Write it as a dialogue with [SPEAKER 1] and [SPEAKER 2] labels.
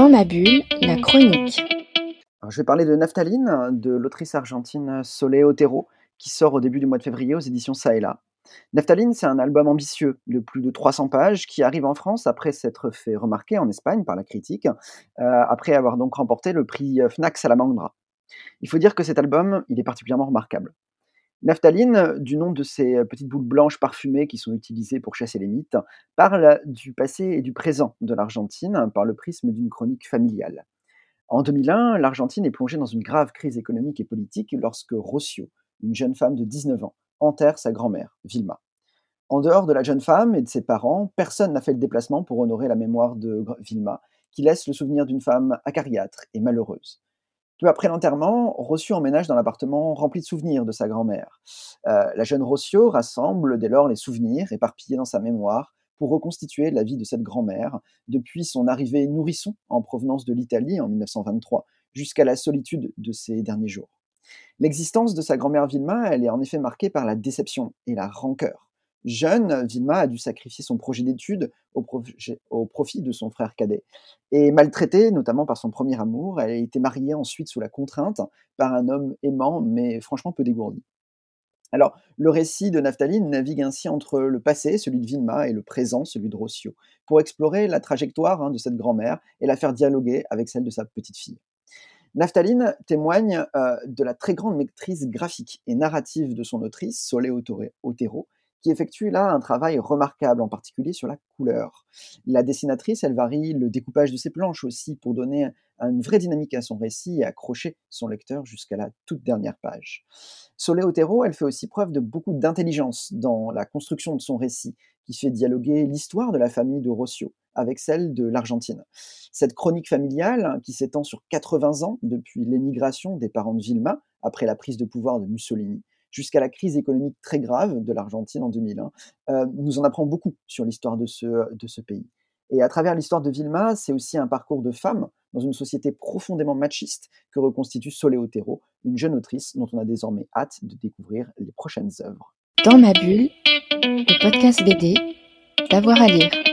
[SPEAKER 1] Dans ma bulle, la chronique.
[SPEAKER 2] je vais parler de Naphtaline, de l'autrice argentine Soleil Otero, qui sort au début du mois de février aux éditions là. Naphtaline, c'est un album ambitieux de plus de 300 pages qui arrive en France après s'être fait remarquer en Espagne par la critique, euh, après avoir donc remporté le prix Fnac Salamandra. Il faut dire que cet album, il est particulièrement remarquable. Naphtaline, du nom de ces petites boules blanches parfumées qui sont utilisées pour chasser les mythes, parle du passé et du présent de l'Argentine par le prisme d'une chronique familiale. En 2001, l'Argentine est plongée dans une grave crise économique et politique lorsque Rocio, une jeune femme de 19 ans, enterre sa grand-mère, Vilma. En dehors de la jeune femme et de ses parents, personne n'a fait le déplacement pour honorer la mémoire de Vilma, qui laisse le souvenir d'une femme acariâtre et malheureuse. Peu après l'enterrement, Rossio emménage dans l'appartement rempli de souvenirs de sa grand-mère. Euh, la jeune Rossio rassemble dès lors les souvenirs éparpillés dans sa mémoire pour reconstituer la vie de cette grand-mère, depuis son arrivée nourrisson en provenance de l'Italie en 1923 jusqu'à la solitude de ses derniers jours. L'existence de sa grand-mère Vilma, elle est en effet marquée par la déception et la rancœur. Jeune, Vilma a dû sacrifier son projet d'études au, profit de son frère cadet. Et maltraitée, notamment par son premier amour, elle a été mariée ensuite sous la contrainte par un homme aimant, mais franchement peu dégourdi. Alors, le récit de Naphtaline navigue ainsi entre le passé, celui de Vilma, et le présent, celui de Rossio, pour explorer la trajectoire hein, de cette grand-mère et la faire dialoguer avec celle de sa petite fille. Naphtaline témoigne euh, de la très grande maîtrise graphique et narrative de son autrice, Solé Otero, qui effectue là un travail remarquable, en particulier sur la couleur. La dessinatrice, elle varie le découpage de ses planches aussi pour donner une vraie dynamique à son récit et accrocher son lecteur jusqu'à la toute dernière page. Soleil Otero, elle fait aussi preuve de beaucoup d'intelligence dans la construction de son récit, qui fait dialoguer l'histoire de la famille de Rossio avec celle de l'Argentine. Cette chronique familiale, qui s'étend sur 80 ans depuis l'émigration des parents de Vilma, après la prise de pouvoir de Mussolini, jusqu'à la crise économique très grave de l'Argentine en 2001, euh, nous en apprend beaucoup sur l'histoire de ce, de ce pays. Et à travers l'histoire de Vilma, c'est aussi un parcours de femme dans une société profondément machiste que reconstitue Solé Otero, une jeune autrice dont on a désormais hâte de découvrir les prochaines œuvres.
[SPEAKER 1] Dans ma bulle, le podcast BD, d'avoir à lire.